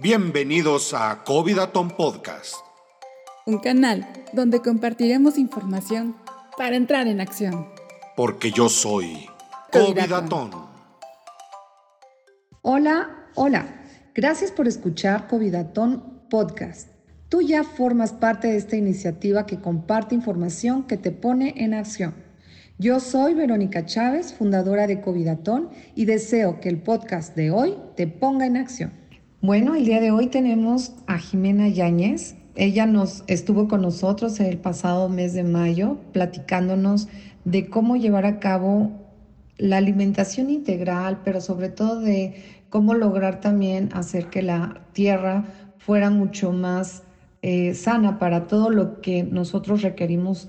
Bienvenidos a Covidaton Podcast. Un canal donde compartiremos información para entrar en acción. Porque yo soy Covidaton. Hola, hola. Gracias por escuchar Covidaton Podcast. Tú ya formas parte de esta iniciativa que comparte información que te pone en acción. Yo soy Verónica Chávez, fundadora de Covidatón, y deseo que el podcast de hoy te ponga en acción. Bueno, el día de hoy tenemos a Jimena Yáñez. Ella nos estuvo con nosotros el pasado mes de mayo platicándonos de cómo llevar a cabo la alimentación integral, pero sobre todo de cómo lograr también hacer que la tierra fuera mucho más eh, sana para todo lo que nosotros requerimos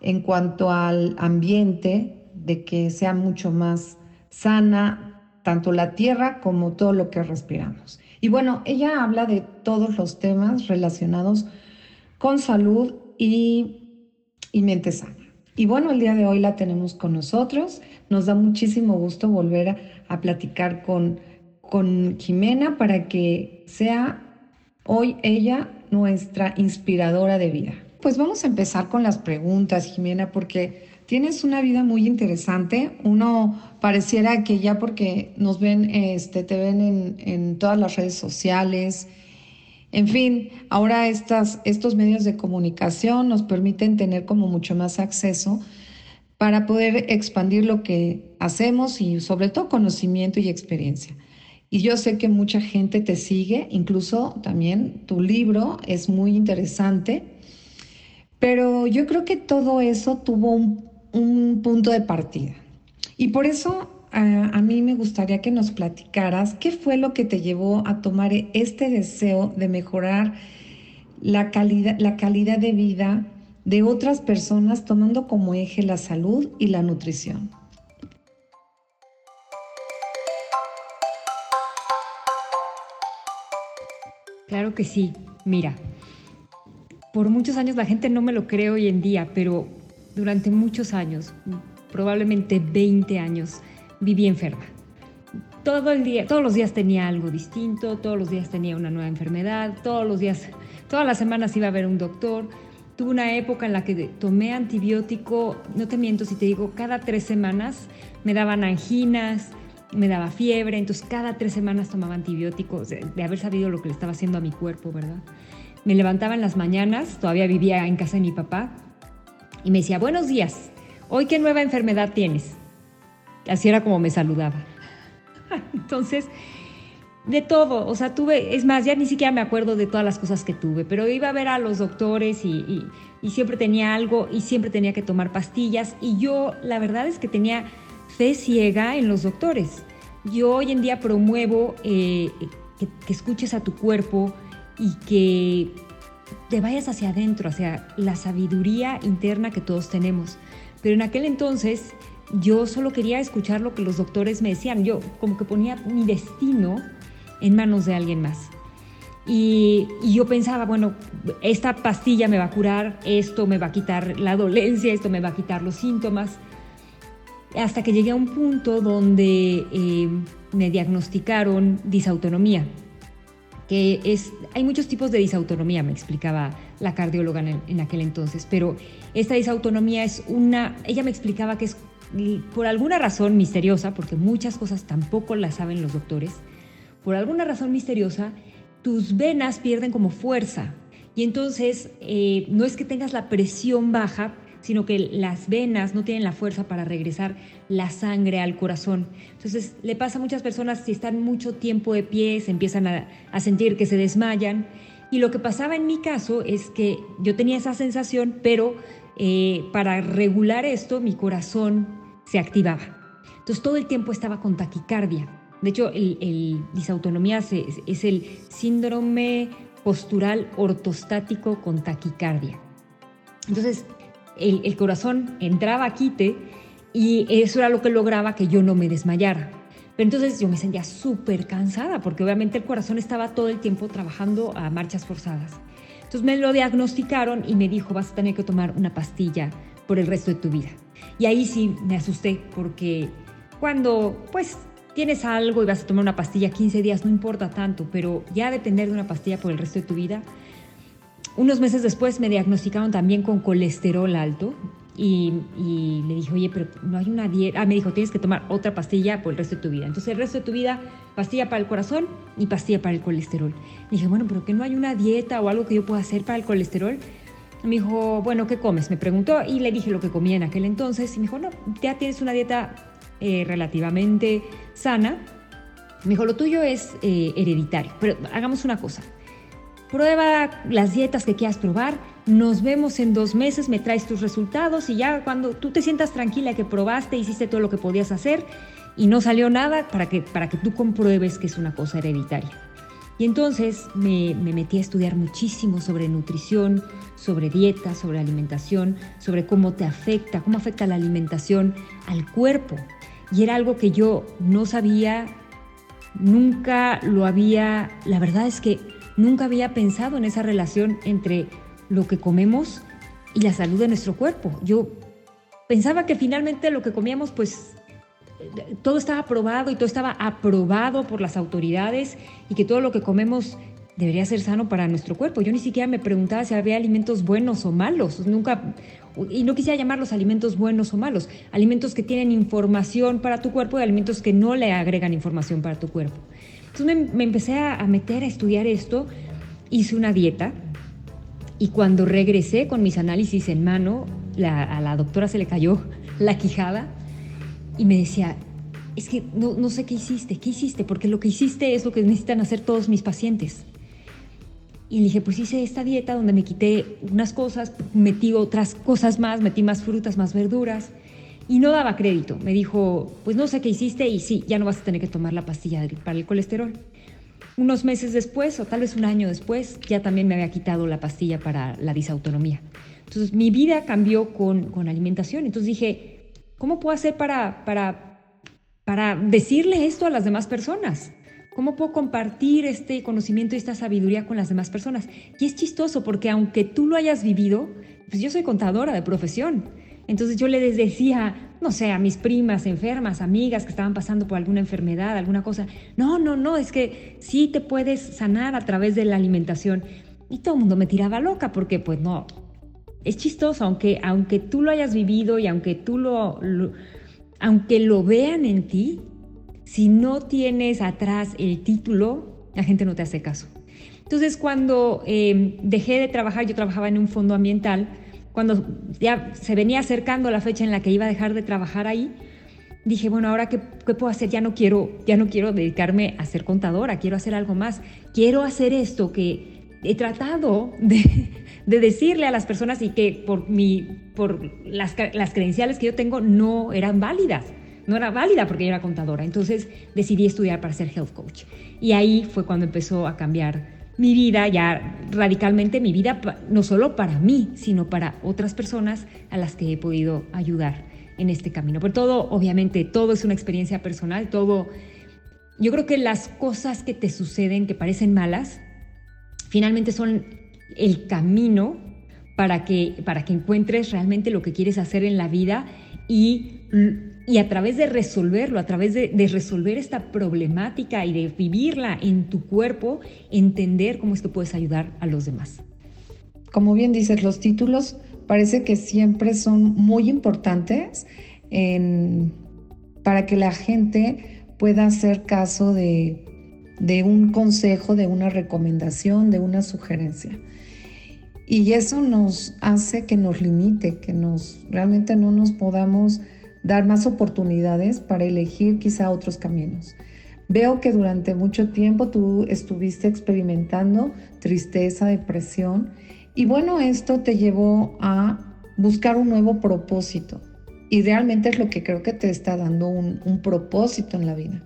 en cuanto al ambiente, de que sea mucho más sana tanto la tierra como todo lo que respiramos. Y bueno, ella habla de todos los temas relacionados con salud y, y mente sana. Y bueno, el día de hoy la tenemos con nosotros. Nos da muchísimo gusto volver a, a platicar con, con Jimena para que sea hoy ella nuestra inspiradora de vida. Pues vamos a empezar con las preguntas, Jimena, porque tienes una vida muy interesante. Uno pareciera que ya porque nos ven, este, te ven en, todas las redes sociales. En fin, ahora estos medios de comunicación nos permiten tener como mucho más acceso para poder expandir lo que hacemos y sobre todo conocimiento y experiencia. Y yo sé que mucha gente te sigue, incluso también tu libro es muy interesante, pero yo creo que todo eso tuvo un, un punto de partida. Y por eso a, mí me gustaría que nos platicaras qué fue lo que te llevó a tomar este deseo de mejorar la calidad, la calidad de vida de otras personas tomando como eje la salud y la nutrición. Claro que sí. Mira, por muchos años la gente no me lo cree hoy en día, pero durante muchos años, probablemente 20 años, viví enferma. Todo el día, todos los días tenía algo distinto, todos los días tenía una nueva enfermedad, todos los días, todas las semanas iba a ver un doctor. Tuve una época en la que tomé antibiótico, no te miento si te digo, cada tres semanas me daban anginas, me daba fiebre, entonces cada tres semanas tomaba antibióticos, de, haber sabido lo que le estaba haciendo a mi cuerpo, ¿verdad? Me levantaba en las mañanas, todavía vivía en casa de mi papá, y me decía, buenos días, ¿hoy qué nueva enfermedad tienes? Así era como me saludaba. Entonces, de todo, o sea, tuve, es más, ya ni siquiera me acuerdo de todas las cosas que tuve, pero iba a ver a los doctores y, y, siempre tenía algo y siempre tenía que tomar pastillas, y yo la verdad es que tenía fe ciega en los doctores. Yo hoy en día promuevo eh, que, escuches a tu cuerpo y que te vayas hacia adentro, hacia la sabiduría interna que todos tenemos. Pero en aquel entonces yo solo quería escuchar lo que los doctores me decían. Yo como que ponía mi destino en manos de alguien más. Y, yo pensaba, bueno, esta pastilla me va a curar, esto me va a quitar la dolencia, esto me va a quitar los síntomas hasta que llegué a un punto donde eh, me diagnosticaron disautonomía, que es, hay muchos tipos de disautonomía, me explicaba la cardióloga en, el, en, aquel entonces, pero esta disautonomía es una, ella me explicaba que es por alguna razón misteriosa, porque muchas cosas tampoco las saben los doctores, por alguna razón misteriosa, tus venas pierden como fuerza. Y entonces eh, no es que tengas la presión baja, sino que las venas no tienen la fuerza para regresar la sangre al corazón. Entonces le pasa a muchas personas si están mucho tiempo de pie, se empiezan a, sentir que se desmayan. Y lo que pasaba en mi caso es que yo tenía esa sensación, pero eh, para regular esto mi corazón se activaba. Entonces todo el tiempo estaba con taquicardia. De hecho, el, disautonomía se, es el síndrome postural ortostático con taquicardia. Entonces, el, corazón entraba a quite y eso era lo que lograba que yo no me desmayara. Pero entonces yo me sentía súper cansada porque obviamente el corazón estaba todo el tiempo trabajando a marchas forzadas. Entonces me lo diagnosticaron y me dijo, vas a tener que tomar una pastilla por el resto de tu vida. Y ahí sí me asusté porque cuando pues tienes algo y vas a tomar una pastilla 15 días, no importa tanto, pero ya depender de una pastilla por el resto de tu vida. Unos meses después me diagnosticaron también con colesterol alto y, le dije, oye, pero no hay una dieta. Ah, me dijo, tienes que tomar otra pastilla por el resto de tu vida. Entonces, el resto de tu vida, pastilla para el corazón y pastilla para el colesterol. Le dije, bueno, pero que no hay una dieta o algo que yo pueda hacer para el colesterol. Me dijo, bueno, ¿qué comes? Me preguntó y le dije lo que comía en aquel entonces. Y me dijo, no, ya tienes una dieta eh, relativamente sana. Me dijo, lo tuyo es eh, hereditario, pero hagamos una cosa. Prueba las dietas que quieras probar, nos vemos en dos meses, me traes tus resultados y ya cuando tú te sientas tranquila que probaste, hiciste todo lo que podías hacer y no salió nada para que, para que tú compruebes que es una cosa hereditaria. Y entonces me, me metí a estudiar muchísimo sobre nutrición, sobre dieta, sobre alimentación, sobre cómo te afecta, cómo afecta la alimentación al cuerpo. Y era algo que yo no sabía, nunca lo había, la verdad es que nunca había pensado en esa relación entre lo que comemos y la salud de nuestro cuerpo. Yo pensaba que finalmente lo que comíamos, pues todo estaba aprobado y todo estaba aprobado por las autoridades y que todo lo que comemos debería ser sano para nuestro cuerpo. Yo ni siquiera me preguntaba si había alimentos buenos o malos. Nunca, y no quisiera llamarlos alimentos buenos o malos. Alimentos que tienen información para tu cuerpo y alimentos que no le agregan información para tu cuerpo. Entonces me, empecé a, meter a estudiar esto, hice una dieta y cuando regresé con mis análisis en mano, a la doctora se le cayó la quijada y me decía, es que no, no, sé qué hiciste, qué hiciste, porque lo que hiciste es lo que necesitan hacer todos mis pacientes. Y le dije, pues hice esta dieta donde me quité unas cosas, metí otras cosas más, metí más frutas, más verduras y no daba crédito. Me dijo, pues no sé qué hiciste y sí, ya no vas a tener que tomar la pastilla para el colesterol. Unos meses después, o tal vez un año después, ya también me había quitado la pastilla para la disautonomía. Entonces mi vida cambió con, con alimentación. Entonces dije, ¿cómo puedo hacer para, para, para decirle esto a las demás personas? ¿Cómo puedo compartir este conocimiento y esta sabiduría con las demás personas? Y es chistoso porque aunque tú lo hayas vivido, pues yo soy contadora de profesión. Entonces yo les decía, no sé, a mis primas enfermas, amigas que estaban pasando por alguna enfermedad, alguna cosa, no, no, no, es que sí te puedes sanar a través de la alimentación. Y todo el mundo me tiraba loca porque pues no, es chistoso, aunque, aunque tú lo hayas vivido y aunque tú lo, aunque lo vean en ti, si no tienes atrás el título, la gente no te hace caso. Entonces cuando eh, dejé de trabajar, yo trabajaba en un fondo ambiental, cuando ya se venía acercando la fecha en la que iba a dejar de trabajar ahí, dije, bueno, ahora qué, puedo hacer? Ya no quiero, ya no quiero dedicarme a ser contadora, quiero hacer algo más. Quiero hacer esto que he tratado de, decirle a las personas y que por, mi, por las, las credenciales que yo tengo no eran válidas. No era válida porque yo era contadora. Entonces decidí estudiar para ser health coach. Y ahí fue cuando empezó a cambiar mi vida, ya radicalmente mi vida, no solo para mí, sino para otras personas a las que he podido ayudar en este camino. Pero todo, obviamente, todo es una experiencia personal, todo, yo creo que las cosas que te suceden, que parecen malas, finalmente son el camino para que, para que encuentres realmente lo que quieres hacer en la vida y y a través de resolverlo, a través de, resolver esta problemática y de vivirla en tu cuerpo, entender cómo esto puedes ayudar a los demás. Como bien dices, los títulos parece que siempre son muy importantes para que la gente pueda hacer caso de, de un consejo, de una recomendación, de una sugerencia. Y eso nos hace que nos limite, que nos realmente no nos podamos dar más oportunidades para elegir quizá otros caminos. Veo que durante mucho tiempo tú estuviste experimentando tristeza, depresión y bueno, esto te llevó a buscar un nuevo propósito y realmente es lo que creo que te está dando un, un propósito en la vida.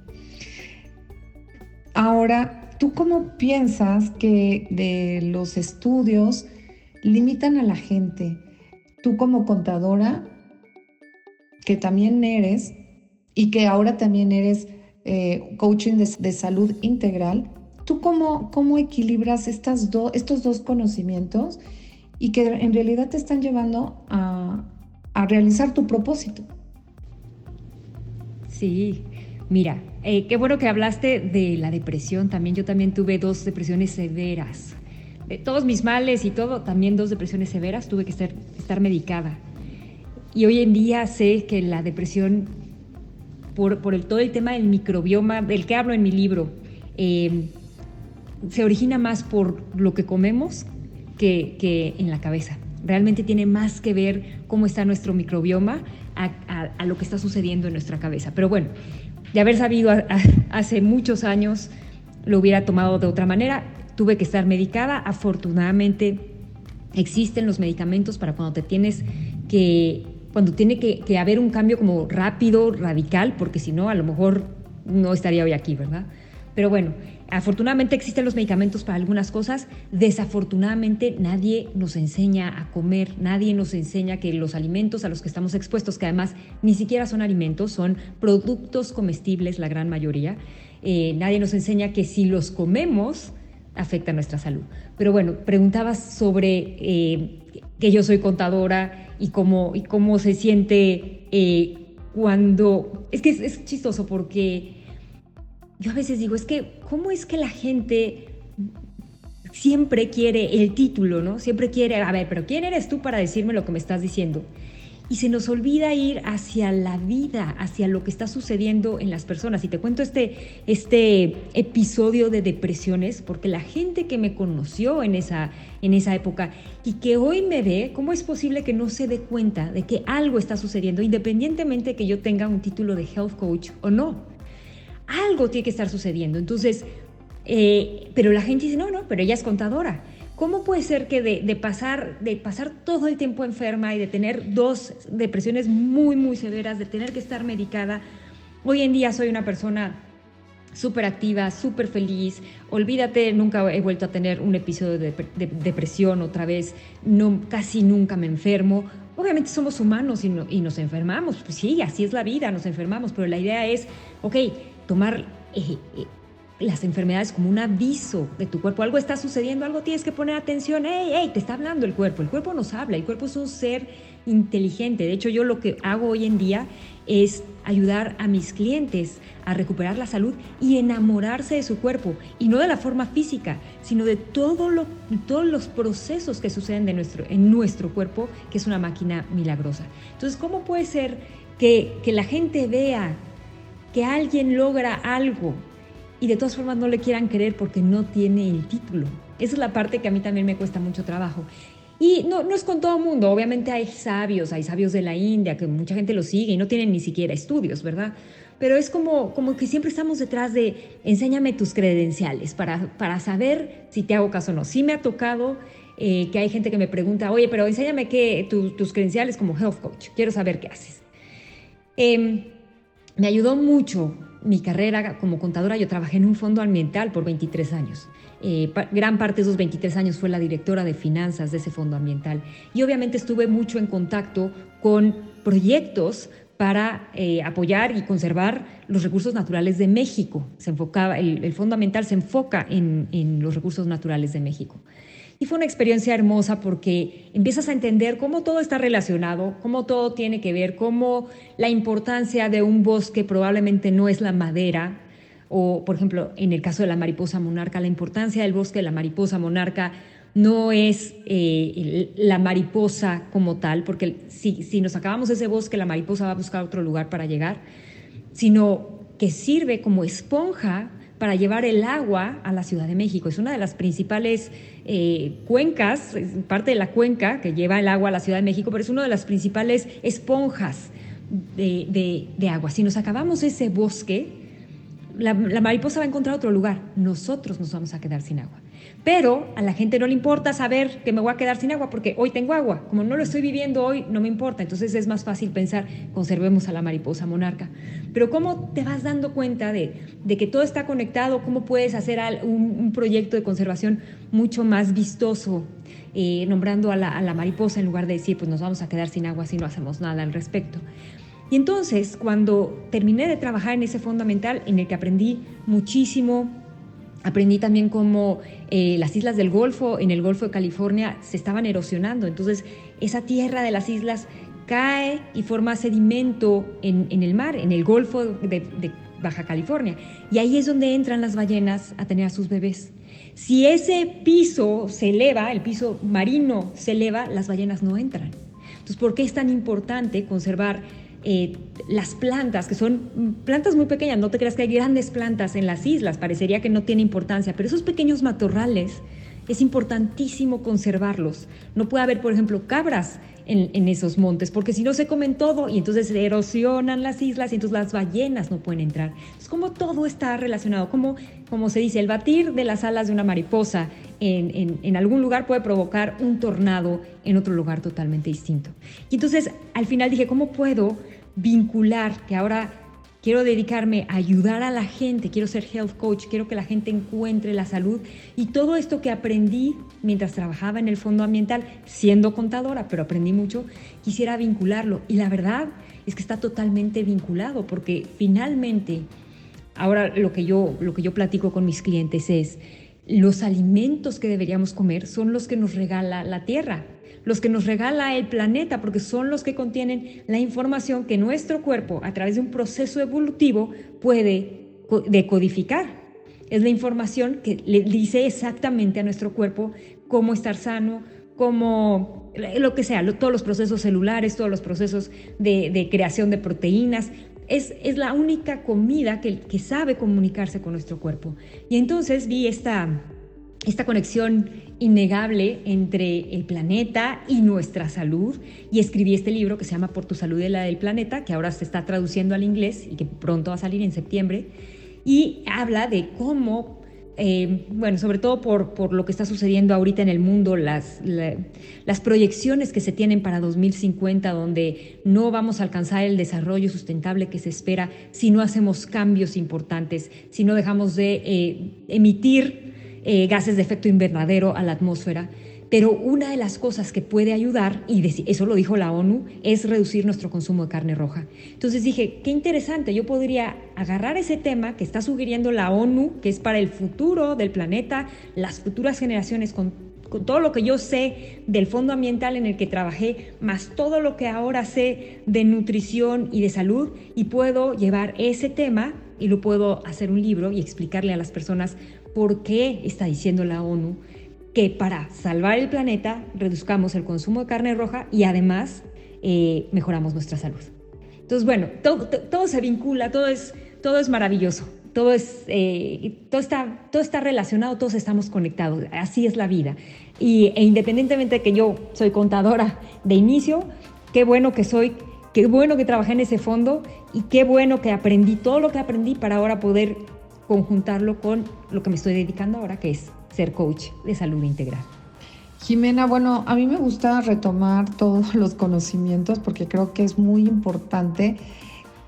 Ahora, ¿tú cómo piensas que de los estudios limitan a la gente? Tú como contadora, que también eres y que ahora también eres eh, coaching de, salud integral, ¿tú cómo, cómo equilibras estos dos conocimientos y que en realidad te están llevando a, a realizar tu propósito? Sí, mira, Eh, qué bueno que hablaste de la depresión. También yo también tuve dos depresiones severas. De todos mis males y todo, también dos depresiones severas. Tuve que estar, estar medicada. Y hoy en día sé que la depresión, por, por todo el tema del microbioma, del que hablo en mi libro, eh, se origina más por lo que comemos que, que, en la cabeza. Realmente tiene más que ver cómo está nuestro microbioma a, a, lo que está sucediendo en nuestra cabeza. Pero bueno, de haber sabido hace muchos años, lo hubiera tomado de otra manera. Tuve que estar medicada. Afortunadamente existen los medicamentos para cuando te tienes que, cuando tiene que, haber un cambio como rápido, radical, porque si no, a lo mejor no estaría hoy aquí, ¿verdad? Pero bueno, afortunadamente existen los medicamentos para algunas cosas, desafortunadamente nadie nos enseña a comer, nadie nos enseña que los alimentos a los que estamos expuestos, que además ni siquiera son alimentos, son productos comestibles la gran mayoría, eh, nadie nos enseña que si los comemos afecta nuestra salud. Pero bueno, preguntabas sobre eh, que yo soy contadora y cómo, y cómo se siente eh, cuando... Es que es, es chistoso porque yo a veces digo, es que, ¿cómo es que la gente siempre quiere el título, ¿no? Siempre quiere, a ver, pero ¿quién eres tú para decirme lo que me estás diciendo? Y se nos olvida ir hacia la vida, hacia lo que está sucediendo en las personas. Y te cuento este, este episodio de depresiones, porque la gente que me conoció en esa, en esa época y que hoy me ve, ¿cómo es posible que no se dé cuenta de que algo está sucediendo, independientemente de que yo tenga un título de health coach o no? algo tiene que estar sucediendo. Entonces, eh, pero la gente dice, no, no, pero ella es contadora. ¿Cómo puede ser que de, pasar, de pasar todo el tiempo enferma y de tener dos depresiones muy, muy severas, de tener que estar medicada, hoy en día soy una persona súper activa, súper feliz. Olvídate, nunca he vuelto a tener un episodio de, de, depresión otra vez, no, casi nunca me enfermo. Obviamente somos humanos y, no, y nos enfermamos, pues sí, así es la vida, nos enfermamos, pero la idea es, ok, tomar eh, eh, las enfermedades como un aviso de tu cuerpo. Algo está sucediendo, algo tienes que poner atención. ¡Ey, hey, te está hablando el cuerpo! El cuerpo nos habla, el cuerpo es un ser inteligente. De hecho, yo lo que hago hoy en día es ayudar a mis clientes a recuperar la salud y enamorarse de su cuerpo. Y no de la forma física, sino de todo lo, todos los procesos que suceden de nuestro, en nuestro cuerpo, que es una máquina milagrosa. Entonces, ¿cómo puede ser que, que la gente vea que alguien logra algo y de todas formas no le quieran creer porque no tiene el título. Esa es la parte que a mí también me cuesta mucho trabajo. Y no, no es con todo el mundo, obviamente hay sabios, hay sabios de la India que mucha gente lo sigue y no tienen ni siquiera estudios, ¿verdad? Pero es como, como que siempre estamos detrás de enséñame tus credenciales para, para saber si te hago caso o no. Sí me ha tocado eh, que hay gente que me pregunta, oye, pero enséñame qué, tu, tus credenciales como health coach, quiero saber qué haces. Eh, me ayudó mucho mi carrera como contadora. Yo trabajé en un fondo ambiental por 23 años. Eh, gran parte de esos 23 años fue la directora de finanzas de ese fondo ambiental. Y obviamente estuve mucho en contacto con proyectos para eh, apoyar y conservar los recursos naturales de México. Se enfocaba, el, el fondo ambiental se enfoca en, en los recursos naturales de México. Y fue una experiencia hermosa porque empiezas a entender cómo todo está relacionado, cómo todo tiene que ver, cómo la importancia de un bosque probablemente no es la madera, o por ejemplo, en el caso de la mariposa monarca, la importancia del bosque de la mariposa monarca no es eh, la mariposa como tal, porque si, si nos acabamos ese bosque, la mariposa va a buscar otro lugar para llegar, sino que sirve como esponja para llevar el agua a la Ciudad de México. Es una de las principales eh, cuencas, parte de la cuenca que lleva el agua a la Ciudad de México, pero es una de las principales esponjas de, agua. Si nos acabamos ese bosque, la mariposa va a encontrar otro lugar. Nosotros nos vamos a quedar sin agua. Pero a la gente no le importa saber que me voy a quedar sin agua porque hoy tengo agua. Como no lo estoy viviendo hoy, no me importa. Entonces es más fácil pensar, conservemos a la mariposa monarca. Pero ¿cómo te vas dando cuenta de, de que todo está conectado? ¿Cómo puedes hacer un, un proyecto de conservación mucho más vistoso? Eh, nombrando a la, a la mariposa en lugar de decir, pues nos vamos a quedar sin agua si no hacemos nada al respecto. Y entonces, cuando terminé de trabajar en ese fundamental, en el que aprendí muchísimo, Aprendí también cómo eh, las islas del Golfo, en el Golfo de California, se estaban erosionando. Entonces, esa tierra de las islas cae y forma sedimento en, en el mar, en el Golfo de, de, Baja California. Y ahí es donde entran las ballenas a tener a sus bebés. Si ese piso se eleva, el piso marino se eleva, las ballenas no entran. Entonces, ¿por qué es tan importante conservar las plantas, que son plantas muy pequeñas? No te creas que hay grandes plantas en las islas, parecería que no tiene importancia, pero esos pequeños matorrales es importantísimo conservarlos. No puede haber, por ejemplo, cabras en, esos montes, porque si no se comen todo y entonces erosionan las islas y entonces las ballenas no pueden entrar. Es como todo está relacionado, como, como se dice, el batir de las alas de una mariposa en, en algún lugar puede provocar un tornado en otro lugar totalmente distinto. Y entonces al final dije, ¿cómo puedo vincular que ahora quiero dedicarme a ayudar a la gente, quiero ser health coach, quiero que la gente encuentre la salud y todo esto que aprendí mientras trabajaba en el fondo ambiental, siendo contadora, pero aprendí mucho, quisiera vincularlo. Y la verdad es que está totalmente vinculado porque finalmente, ahora lo que yo, lo que yo platico con mis clientes es, los alimentos que deberíamos comer son los que nos regala la tierra los que nos regala el planeta, porque son los que contienen la información que nuestro cuerpo, a través de un proceso evolutivo, puede decodificar. Es la información que le dice exactamente a nuestro cuerpo cómo estar sano, cómo lo que sea, todos los procesos celulares, todos los procesos de, creación de proteínas. Es, es, la única comida que, que sabe comunicarse con nuestro cuerpo. Y entonces vi esta, esta conexión innegable entre el planeta y nuestra salud. Y escribí este libro que se llama Por tu salud y la del planeta, que ahora se está traduciendo al inglés y que pronto va a salir en septiembre, y habla de cómo, eh, bueno, sobre todo por, por, lo que está sucediendo ahorita en el mundo, las, las proyecciones que se tienen para 2050, donde no vamos a alcanzar el desarrollo sustentable que se espera si no hacemos cambios importantes, si no dejamos de eh, emitir eh, gases de efecto invernadero a la atmósfera. Pero una de las cosas que puede ayudar, y eso lo dijo la ONU, es reducir nuestro consumo de carne roja. Entonces dije, qué interesante, yo podría agarrar ese tema que está sugiriendo la ONU, que es para el futuro del planeta, las futuras generaciones, con, con todo lo que yo sé del fondo ambiental en el que trabajé, más todo lo que ahora sé de nutrición y de salud, y puedo llevar ese tema y lo puedo hacer un libro y explicarle a las personas por qué está diciendo la ONU que para salvar el planeta reduzcamos el consumo de carne roja y además eh, mejoramos nuestra salud. Entonces, bueno, todo, se vincula, todo es, todo es maravilloso, todo, es, eh, todo, está, todo está relacionado, todos estamos conectados, así es la vida. Y, e independientemente de que yo soy contadora de inicio, qué bueno que soy, qué bueno que trabajé en ese fondo y qué bueno que aprendí todo lo que aprendí para ahora poder conjuntarlo con lo que me estoy dedicando ahora, que es ser coach de salud integral. Jimena, bueno, a mí me gusta retomar todos los conocimientos porque creo que es muy importante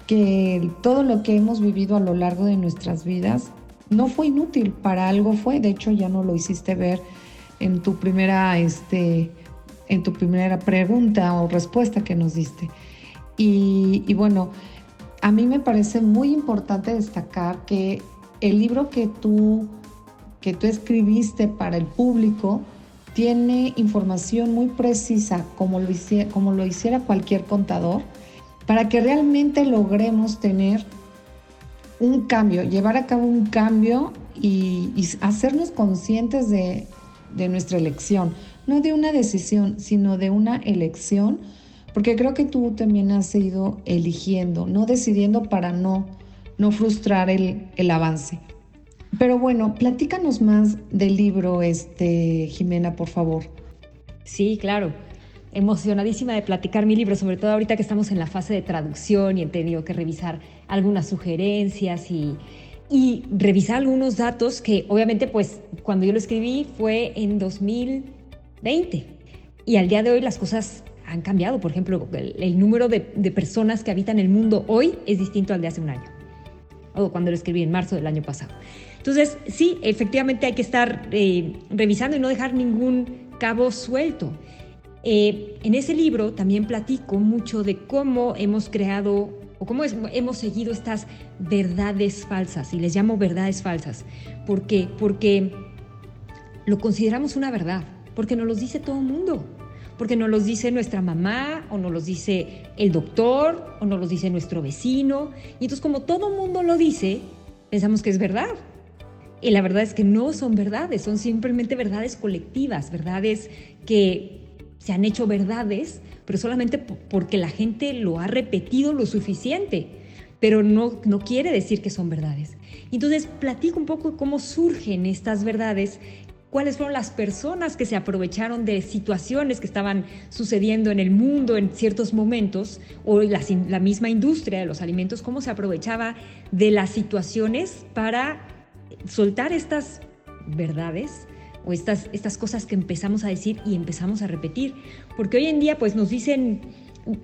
que todo lo que hemos vivido a lo largo de nuestras vidas no fue inútil, para algo fue, de hecho ya no lo hiciste ver en tu primera, este, en tu primera pregunta o respuesta que nos diste. Y, y bueno, a mí me parece muy importante destacar que el libro que tú, que tú escribiste para el público tiene información muy precisa, como lo, hiciera, cualquier contador, para que realmente logremos tener un cambio, llevar a cabo un cambio y, hacernos conscientes de, de nuestra elección, no de una decisión, sino de una elección, porque creo que tú también has ido eligiendo, no decidiendo para no no frustrar el, avance. Pero bueno, platícanos más del libro, este, Jimena, por favor. Sí, claro. Emocionadísima de platicar mi libro, sobre todo ahorita que estamos en la fase de traducción y he tenido que revisar algunas sugerencias y, y revisar algunos datos que obviamente pues cuando yo lo escribí fue en 2020 y al día de hoy las cosas han cambiado. Por ejemplo, el, número de, de personas que habitan el mundo hoy es distinto al de hace un año o cuando lo escribí en marzo del año pasado. Entonces, sí, efectivamente hay que estar eh, revisando y no dejar ningún cabo suelto. Eh, en ese libro también platico mucho de cómo hemos creado o cómo hemos seguido estas verdades falsas, y les llamo verdades falsas. ¿Por qué? Porque lo consideramos una verdad, porque nos lo dice todo el mundo. Porque nos los dice nuestra mamá, o nos los dice el doctor, o nos los dice nuestro vecino. Y entonces como todo mundo lo dice, pensamos que es verdad. Y la verdad es que no son verdades, son simplemente verdades colectivas, verdades que se han hecho verdades, pero solamente porque la gente lo ha repetido lo suficiente, pero no, no quiere decir que son verdades. Entonces, platico un poco cómo surgen estas verdades cuáles fueron las personas que se aprovecharon de situaciones que estaban sucediendo en el mundo en ciertos momentos, o la, misma industria de los alimentos, cómo se aprovechaba de las situaciones para soltar estas verdades o estas, estas cosas que empezamos a decir y empezamos a repetir. Porque hoy en día pues nos dicen,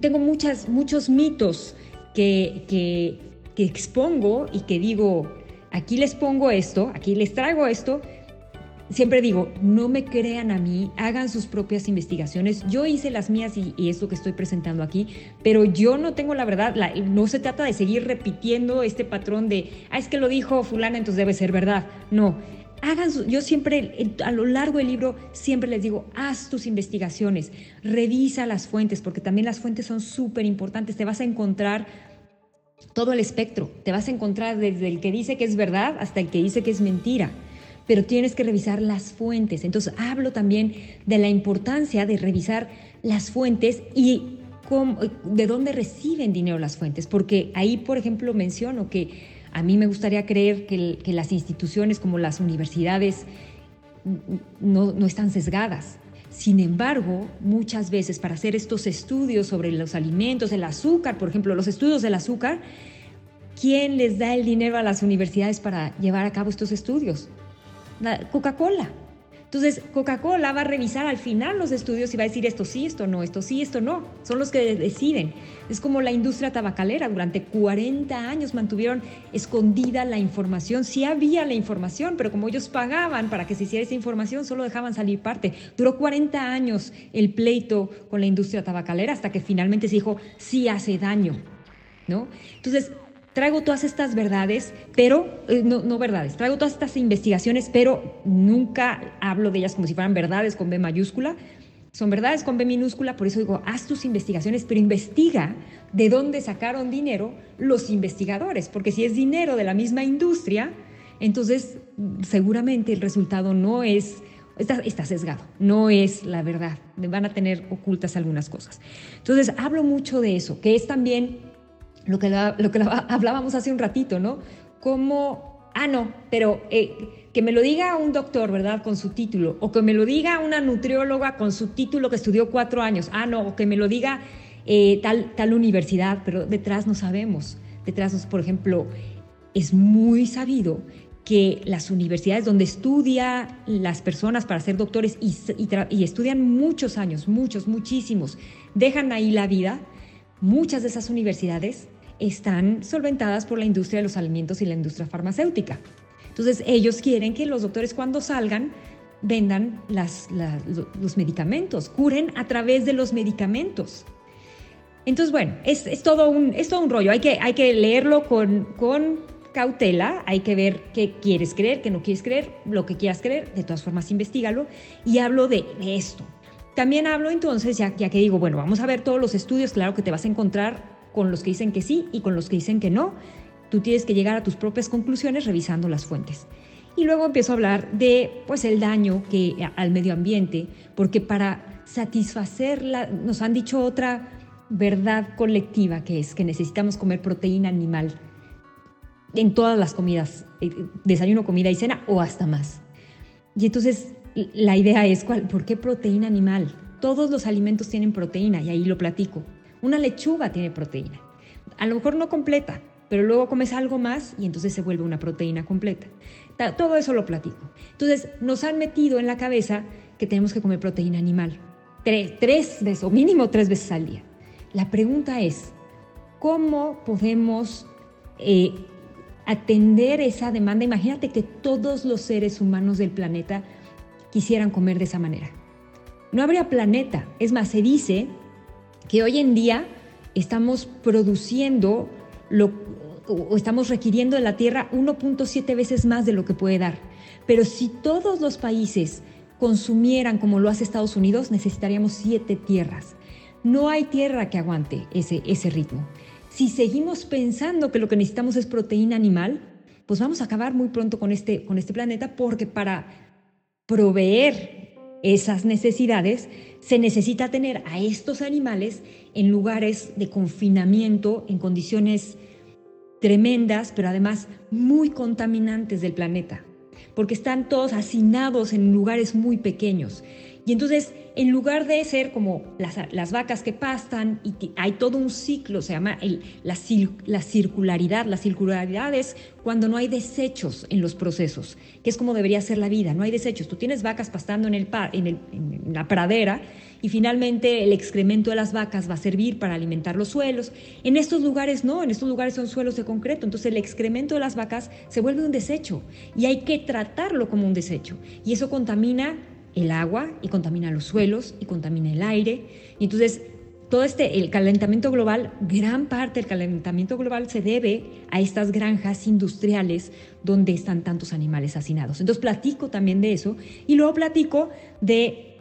tengo muchas, muchos mitos que, que, que expongo y que digo, aquí les pongo esto, aquí les traigo esto, siempre digo, no me crean a mí, hagan sus propias investigaciones. Yo hice las mías y, es lo que estoy presentando aquí, pero yo no tengo la verdad. no se trata de seguir repitiendo este patrón de, ah, es que lo dijo fulana, entonces debe ser verdad. No. Hagan yo siempre, a lo largo del libro, siempre les digo, haz tus investigaciones, revisa las fuentes, porque también las fuentes son súper importantes. Te vas a encontrar todo el espectro, te vas a encontrar desde el que dice que es verdad hasta el que dice que es mentira pero tienes que revisar las fuentes. Entonces hablo también de la importancia de revisar las fuentes y de dónde reciben dinero las fuentes, porque ahí, por ejemplo, menciono que a mí me gustaría creer que, las instituciones como las universidades no, no están sesgadas. Sin embargo, muchas veces para hacer estos estudios sobre los alimentos, el azúcar, por ejemplo, los estudios del azúcar, ¿quién les da el dinero a las universidades para llevar a cabo estos estudios? Coca-Cola. Entonces, Coca-Cola va a revisar al final los estudios y va a decir esto sí, esto no, esto sí, esto no. Son los que deciden. Es como la industria tabacalera. Durante 40 años mantuvieron escondida la información. Sí había la información, pero como ellos pagaban para que se hiciera esa información, solo dejaban salir parte. Duró 40 años el pleito con la industria tabacalera hasta que finalmente se dijo sí hace daño. ¿no? Entonces, traigo todas estas verdades, pero eh, no, verdades, traigo todas estas investigaciones, pero nunca hablo de ellas como si fueran verdades con B mayúscula. Son verdades con B minúscula, por eso digo, haz tus investigaciones, pero investiga de dónde sacaron dinero los investigadores, porque si es dinero de la misma industria, entonces seguramente el resultado no es, está, está sesgado, no es la verdad, van a tener ocultas algunas cosas. Entonces hablo mucho de eso, que es también lo que, lo que hablábamos hace un ratito, ¿no? Como, ah, no, pero eh, que me lo diga un doctor, ¿verdad? Con su título, o que me lo diga una nutrióloga con su título que estudió cuatro años, ah, no, o que me lo diga eh, tal, tal universidad, pero detrás no sabemos. Detrás, por ejemplo, es muy sabido que las universidades donde estudia las personas para ser doctores y, estudian muchos años, muchos, muchísimos, dejan ahí la vida, muchas de esas universidades están solventadas por la industria de los alimentos y la industria farmacéutica. Entonces, ellos quieren que los doctores cuando salgan vendan los medicamentos, curen a través de los medicamentos. Entonces, bueno, es, todo, un, rollo. Hay que, leerlo con, con cautela, hay que ver qué quieres creer, qué no quieres creer, lo que quieras creer, de todas formas investigalo y hablo de, esto. También hablo entonces, ya, que digo, bueno, vamos a ver todos los estudios, claro que te vas a encontrar con los que dicen que sí y con los que dicen que no. Tú tienes que llegar a tus propias conclusiones revisando las fuentes. Y luego empiezo a hablar de pues el daño que al medio ambiente, porque para satisfacerla nos han dicho otra verdad colectiva que es que necesitamos comer proteína animal en todas las comidas, eh, desayuno, comida y cena o hasta más. Y entonces la idea es cuál, ¿por qué proteína animal? Todos los alimentos tienen proteína y ahí lo platico. Una lechuga tiene proteína. A lo mejor no completa, pero luego comes algo más y entonces se vuelve una proteína completa. Todo eso lo platico. Entonces, nos han metido en la cabeza que tenemos que comer proteína animal. Tres, veces, o mínimo tres veces al día. La pregunta es, ¿cómo podemos eh, atender esa demanda? Imagínate que todos los seres humanos del planeta quisieran comer de esa manera. No habría planeta. Es más, se dice que hoy en día estamos produciendo lo, o estamos requiriendo de la Tierra 1.7 veces más de lo que puede dar. Pero si todos los países consumieran como lo hace Estados Unidos, necesitaríamos siete tierras. No hay tierra que aguante ese, ese ritmo. Si seguimos pensando que lo que necesitamos es proteína animal, pues vamos a acabar muy pronto con este, con este planeta porque para proveer esas necesidades se necesita tener a estos animales en lugares de confinamiento, en condiciones tremendas, pero además muy contaminantes del planeta, porque están todos hacinados en lugares muy pequeños. Y entonces, en lugar de ser como las, vacas que pastan y hay todo un ciclo, se llama la, la, circularidad. La circularidad es cuando no hay desechos en los procesos, que es como debería ser la vida, no hay desechos. Tú tienes vacas pastando en, el, en, en la pradera y finalmente el excremento de las vacas va a servir para alimentar los suelos. En estos lugares no, en estos lugares son suelos de concreto, entonces el excremento de las vacas se vuelve un desecho y hay que tratarlo como un desecho. Y eso contamina el agua y contamina los suelos y contamina el aire. Y entonces todo este, el calentamiento global, gran parte del calentamiento global se debe a estas granjas industriales donde están tantos animales hacinados. Entonces platico también de eso y luego platico de,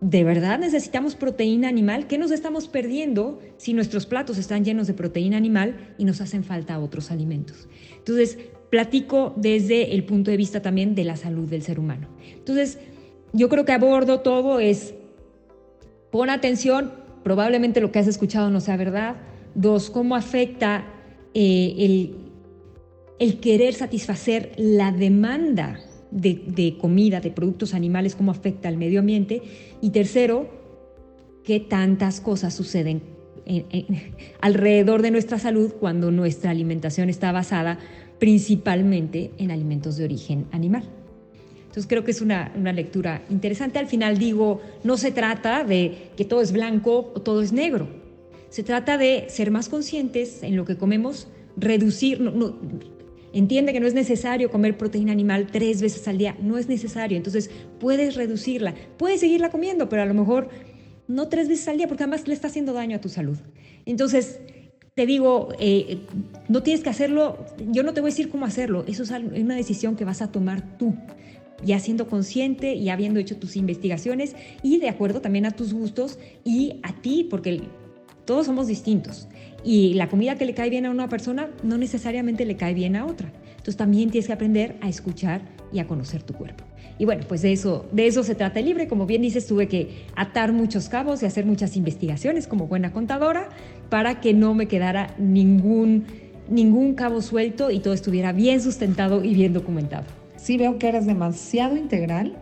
¿de verdad necesitamos proteína animal? ¿Qué nos estamos perdiendo si nuestros platos están llenos de proteína animal y nos hacen falta otros alimentos? Entonces platico desde el punto de vista también de la salud del ser humano. Entonces, yo creo que abordo todo es, pon atención, probablemente lo que has escuchado no sea verdad. Dos, cómo afecta eh, el, el, querer satisfacer la demanda de, comida, de productos animales, cómo afecta al medio ambiente. Y tercero, qué tantas cosas suceden alrededor de nuestra salud cuando nuestra alimentación está basada principalmente en alimentos de origen animal. Entonces creo que es una, lectura interesante. Al final digo, no se trata de que todo es blanco o todo es negro. Se trata de ser más conscientes en lo que comemos, reducir, no, entiende que no es necesario comer proteína animal tres veces al día, no es necesario, entonces puedes reducirla, puedes seguirla comiendo, pero a lo mejor no tres veces al día porque además le está haciendo daño a tu salud. Entonces, te digo, eh, no tienes que hacerlo, yo no te voy a decir cómo hacerlo, eso es una decisión que vas a tomar tú ya siendo consciente y habiendo hecho tus investigaciones y de acuerdo también a tus gustos y a ti, porque todos somos distintos. Y la comida que le cae bien a una persona no necesariamente le cae bien a otra. Entonces también tienes que aprender a escuchar y a conocer tu cuerpo. Y bueno, pues de eso, de eso se trata el libre. Como bien dices, tuve que atar muchos cabos y hacer muchas investigaciones como buena contadora para que no me quedara ningún, ningún cabo suelto y todo estuviera bien sustentado y bien documentado sí veo que eres demasiado integral,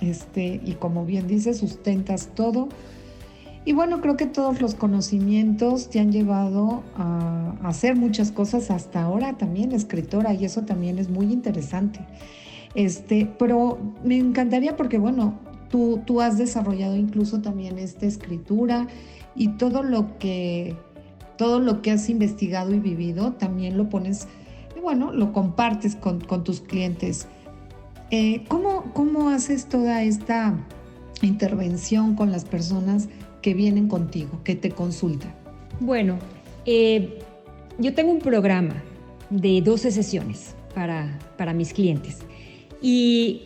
este, y como bien dices, sustentas todo. Y bueno, creo que todos los conocimientos te han llevado a hacer muchas cosas hasta ahora también, escritora, y eso también es muy interesante. Este, pero me encantaría porque, bueno, tú, tú has desarrollado incluso también esta escritura y todo lo que, todo lo que has investigado y vivido también lo pones, bueno, lo compartes con, con tus clientes. Eh, ¿cómo, haces toda esta intervención con las personas que vienen contigo, que te consultan? Bueno, eh, yo tengo un programa de 12 sesiones para, para mis clientes y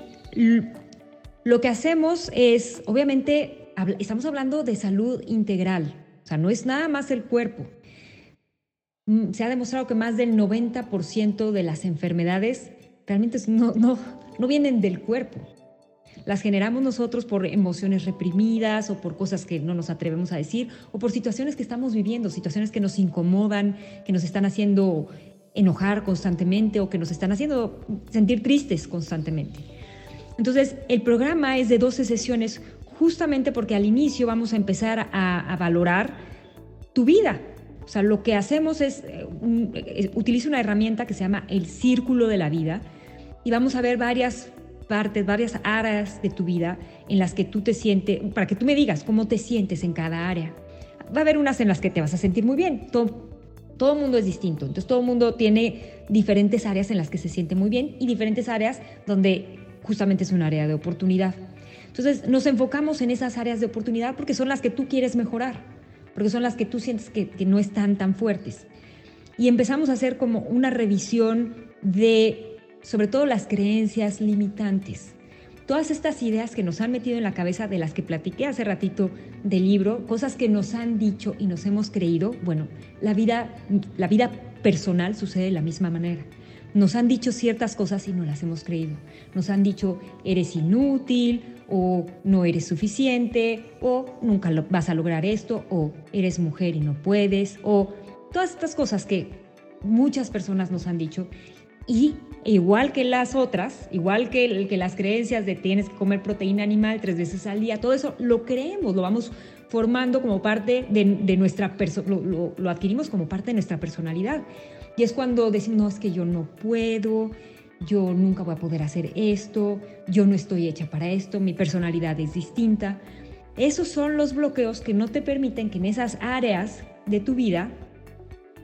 lo que hacemos es, obviamente, estamos hablando de salud integral, o sea, no es nada más el cuerpo. Mm, se ha demostrado que más del 90% de las enfermedades realmente no, no vienen del cuerpo. Las generamos nosotros por emociones reprimidas o por cosas que no nos atrevemos a decir o por situaciones que estamos viviendo, situaciones que nos incomodan, que nos están haciendo enojar constantemente o que nos están haciendo sentir tristes constantemente. Entonces, el programa es de 12 sesiones justamente porque al inicio vamos a empezar a, valorar tu vida. O sea, lo que hacemos es, eh, eh, utiliza una herramienta que se llama el círculo de la vida, y vamos a ver varias partes, varias áreas de tu vida en las que tú te sientes, para que tú me digas cómo te sientes en cada área. Va a haber unas en las que te vas a sentir muy bien. Todo, todo mundo es distinto. Entonces todo mundo tiene diferentes áreas en las que se siente muy bien y diferentes áreas donde justamente es un área de oportunidad. Entonces nos enfocamos en esas áreas de oportunidad porque son las que tú quieres mejorar, porque son las que tú sientes que no están tan fuertes. Y empezamos a hacer como una revisión de sobre todo las creencias limitantes, todas estas ideas que nos han metido en la cabeza, de las que platiqué hace ratito del libro, cosas que nos han dicho y nos hemos creído, bueno, la vida, la vida personal sucede de la misma manera. Nos han dicho ciertas cosas y no las hemos creído. Nos han dicho, eres inútil, o no eres suficiente, o nunca lo, vas a lograr esto, o eres mujer y no puedes, o todas estas cosas que muchas personas nos han dicho y igual que las otras, igual que, que, las creencias de tienes que comer proteína animal tres veces al día, todo eso lo creemos, lo vamos formando como parte de, nuestra persona, lo, lo, adquirimos como parte de nuestra personalidad. Y es cuando decimos, no, es que yo no puedo, yo nunca voy a poder hacer esto, yo no estoy hecha para esto, mi personalidad es distinta. Esos son los bloqueos que no te permiten que en esas áreas de tu vida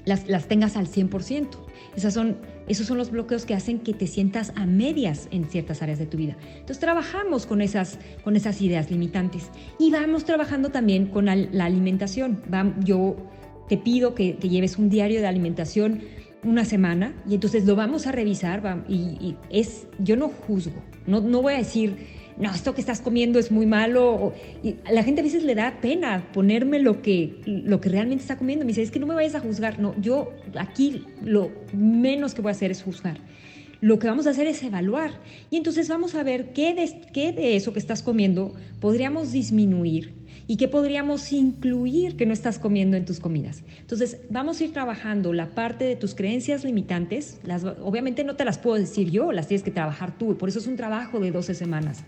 las, las tengas al 100%. Esas son, esos son los bloqueos que hacen que te sientas a medias en ciertas áreas de tu vida. Entonces trabajamos con esas, con esas ideas limitantes y vamos trabajando también con la, alimentación. yo te pido que, lleves un diario de alimentación una semana y entonces lo vamos a revisar y, es, yo no juzgo, no voy a decir, no, esto que estás comiendo es muy malo. y la gente a veces le da pena ponerme lo que, lo que realmente está comiendo. Me dice, es que no me vayas a juzgar. No, yo aquí lo menos que voy a hacer es juzgar. Lo que vamos a hacer es evaluar. Y entonces vamos a ver qué de, qué de eso que estás comiendo podríamos disminuir y qué podríamos incluir que no estás comiendo en tus comidas. Entonces, vamos a ir trabajando la parte de tus creencias limitantes. Las, obviamente no te las puedo decir yo, las tienes que trabajar tú, por eso es un trabajo de 12 semanas.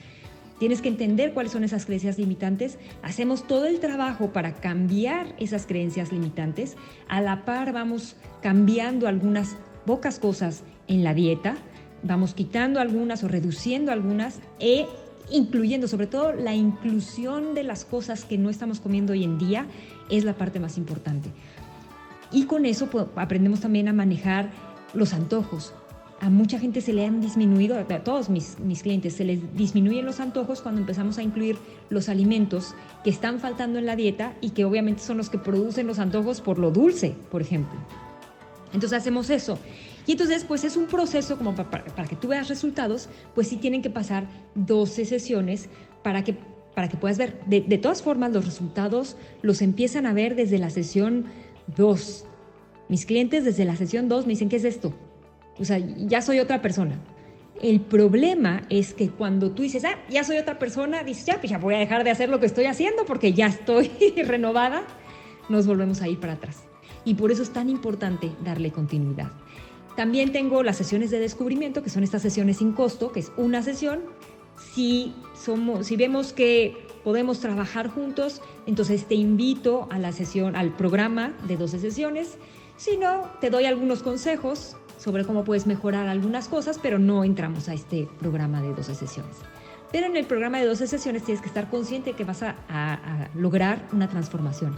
Tienes que entender cuáles son esas creencias limitantes. Hacemos todo el trabajo para cambiar esas creencias limitantes. A la par vamos cambiando algunas pocas cosas en la dieta, vamos quitando algunas o reduciendo algunas e incluyendo, sobre todo la inclusión de las cosas que no estamos comiendo hoy en día, es la parte más importante. Y con eso pues, aprendemos también a manejar los antojos. A mucha gente se le han disminuido, a todos mis, mis clientes, se les disminuyen los antojos cuando empezamos a incluir los alimentos que están faltando en la dieta y que obviamente son los que producen los antojos por lo dulce, por ejemplo. Entonces hacemos eso. Y entonces, pues es un proceso como para, que tú veas resultados, pues sí tienen que pasar 12 sesiones para que, para que puedas ver. De, de todas formas, los resultados los empiezan a ver desde la sesión 2. Mis clientes desde la sesión 2 me dicen, ¿qué es esto? O sea, ya soy otra persona. El problema es que cuando tú dices, ah, ya soy otra persona, dices, ya, pues ya voy a dejar de hacer lo que estoy haciendo porque ya estoy renovada, nos volvemos a ir para atrás. Y por eso es tan importante darle continuidad. También tengo las sesiones de descubrimiento, que son estas sesiones sin costo, que es una sesión. Si, somos, si vemos que podemos trabajar juntos, entonces te invito a la sesión, al programa de 12 sesiones. Si no, te doy algunos consejos sobre cómo puedes mejorar algunas cosas, pero no entramos a este programa de 12 sesiones. Pero en el programa de 12 sesiones tienes que estar consciente que vas a lograr una transformación.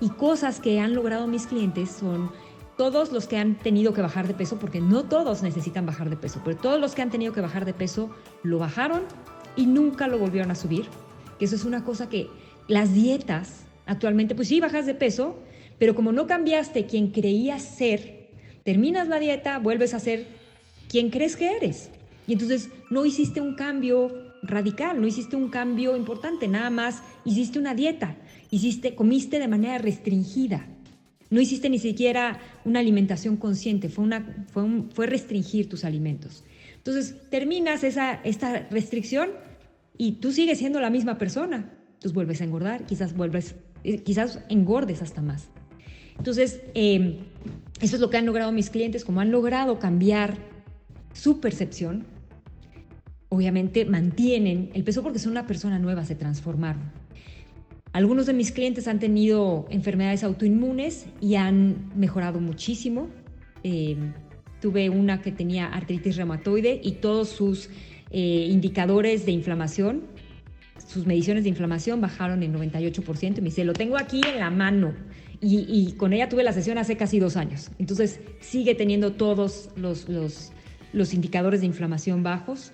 Y cosas que han logrado mis clientes son todos los que han tenido que bajar de peso, porque no todos necesitan bajar de peso, pero todos los que han tenido que bajar de peso lo bajaron y nunca lo volvieron a subir. Que eso es una cosa que las dietas actualmente, pues sí, bajas de peso, pero como no cambiaste quien creías ser, terminas la dieta, vuelves a ser quien crees que eres. Y entonces no hiciste un cambio radical, no hiciste un cambio importante, nada más hiciste una dieta, hiciste, comiste de manera restringida. No hiciste ni siquiera una alimentación consciente, fue, una, fue, fue restringir tus alimentos. Entonces, terminas esa, esta restricción y tú sigues siendo la misma persona. Entonces vuelves a engordar, quizás vuelves, eh, quizás engordes hasta más. Entonces, em, eso es lo que han logrado mis clientes, como han logrado cambiar su percepción. Obviamente mantienen el peso porque son una persona nueva, se transformaron. Algunos de mis clientes han tenido enfermedades autoinmunes y han mejorado muchísimo. Eh, tuve una que tenía artritis reumatoide y todos sus eh, indicadores de inflamación, sus mediciones de inflamación bajaron en 98%. Me dice, lo tengo aquí en la mano. Y, con ella tuve la sesión hace casi dos años. Entonces sigue teniendo todos los, los, los indicadores de inflamación bajos.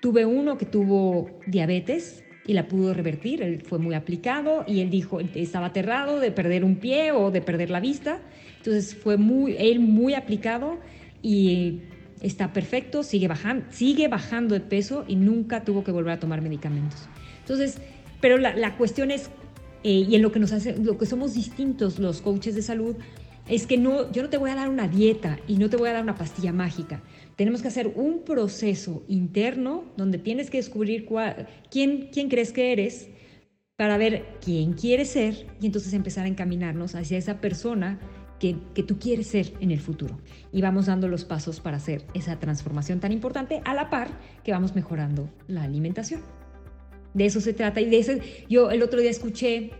Tuve uno que tuvo diabetes y la pudo revertir. Él fue muy aplicado y él dijo, estaba aterrado de perder un pie o de perder la vista. Entonces fue muy, él muy aplicado y está perfecto, sigue bajando, sigue bajando de peso y nunca tuvo que volver a tomar medicamentos. Entonces, pero la, cuestión es, eh, y en lo que nos hace, lo que somos distintos los coaches de salud, es que no, yo no te voy a dar una dieta y no te voy a dar una pastilla mágica. Tenemos que hacer un proceso interno donde tienes que descubrir quién, quién crees que eres para ver quién quieres ser y entonces empezar a encaminarnos hacia esa persona que, que, tú quieres ser en el futuro. Y vamos dando los pasos para hacer esa transformación tan importante a la par que vamos mejorando la alimentación. De eso se trata. Y de ese, yo el otro día escuché,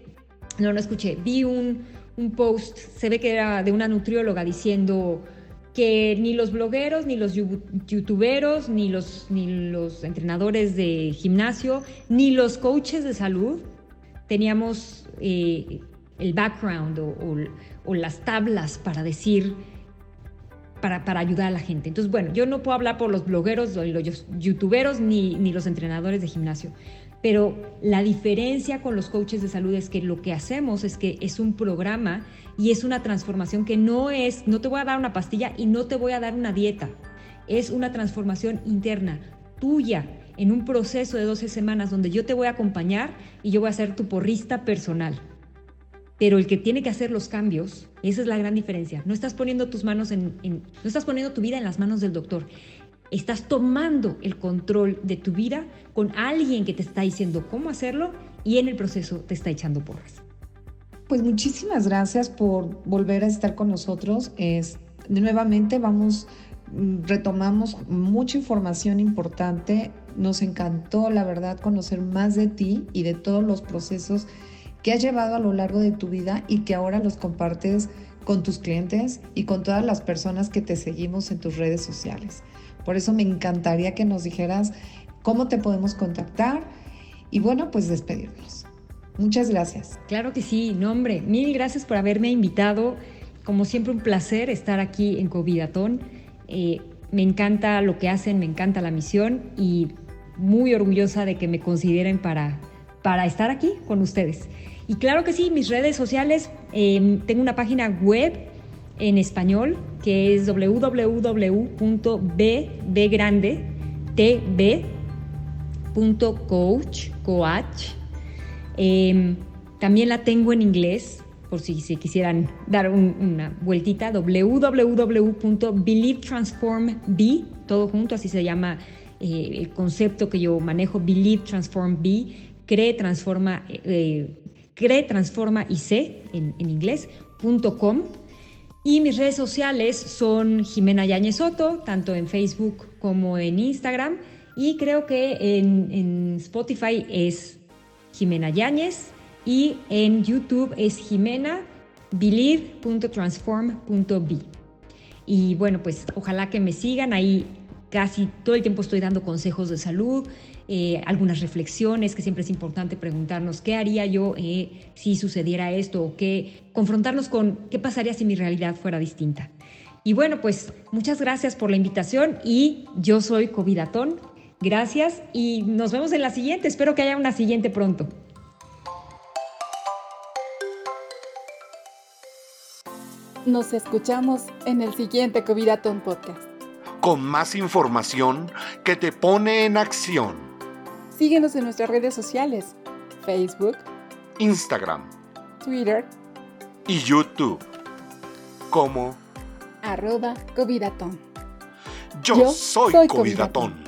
no, no escuché, vi un, un post, se ve que era de una nutrióloga diciendo que ni los blogueros, ni los youtuberos, ni los, ni los entrenadores de gimnasio, ni los coaches de salud teníamos eh, el background o, las tablas para decir, para, para, ayudar a la gente. Entonces, bueno, yo no puedo hablar por los blogueros, los youtuberos, ni, ni los entrenadores de gimnasio, pero la diferencia con los coaches de salud es que lo que hacemos es que es un programa y es una transformación que no es, no te voy a dar una pastilla y no te voy a dar una dieta. Es una transformación interna tuya en un proceso de 12 semanas donde yo te voy a acompañar y yo voy a ser tu porrista personal. Pero el que tiene que hacer los cambios, esa es la gran diferencia. No estás poniendo tus manos en, no estás poniendo tu vida en las manos del doctor estás tomando el control de tu vida con alguien que te está diciendo cómo hacerlo y en el proceso te está echando porras. Pues muchísimas gracias por volver a estar con nosotros. Nuevamente vamos, mm, retomamos mucha información importante. Nos encantó, la verdad, conocer más de ti y de todos los procesos que has llevado a lo largo de tu vida y que ahora los compartes con tus clientes y con todas las personas que te seguimos en tus redes sociales. Por eso me encantaría que nos dijeras cómo te podemos contactar y bueno, pues despedirnos. Muchas gracias. Claro que sí, no hombre, mil gracias por haberme invitado. Como siempre un placer estar aquí en Covidatón. Eh, me encanta lo que hacen, me encanta la misión y muy orgullosa de que me consideren para, para estar aquí con ustedes. Y claro que sí, mis redes sociales, eh, tengo una página web en español, que es www.bgrandetb.coach, coach. Em, también la tengo en inglés, por si se quisieran dar una vueltita, www.believetransformb, todo junto, así se llama eh, el concepto que yo manejo, Believe Transform B, cree, transforma, eh, cree, transforma y sé en, en y mis redes sociales son Jimena Yáñez Soto, tanto en Facebook como en Instagram. Y creo que en, Spotify es Jimena Yáñez y en YouTube es Jimena believe.transform.b. Y bueno, pues ojalá que me sigan ahí. Casi todo el tiempo estoy dando consejos de salud, eh, algunas reflexiones, que siempre es importante preguntarnos qué haría yo eh, si sucediera esto o qué, confrontarnos con qué pasaría si mi realidad fuera distinta. Y bueno, pues muchas gracias por la invitación y yo soy Covidatón. Gracias y nos vemos en la siguiente. Espero que haya una siguiente pronto. Nos escuchamos en el siguiente Covidatón Podcast. Con más información que te pone en acción. Síguenos en nuestras redes sociales, Facebook, Instagram, Twitter y YouTube como arroba Covidatón. Yo, soy, Covidatón.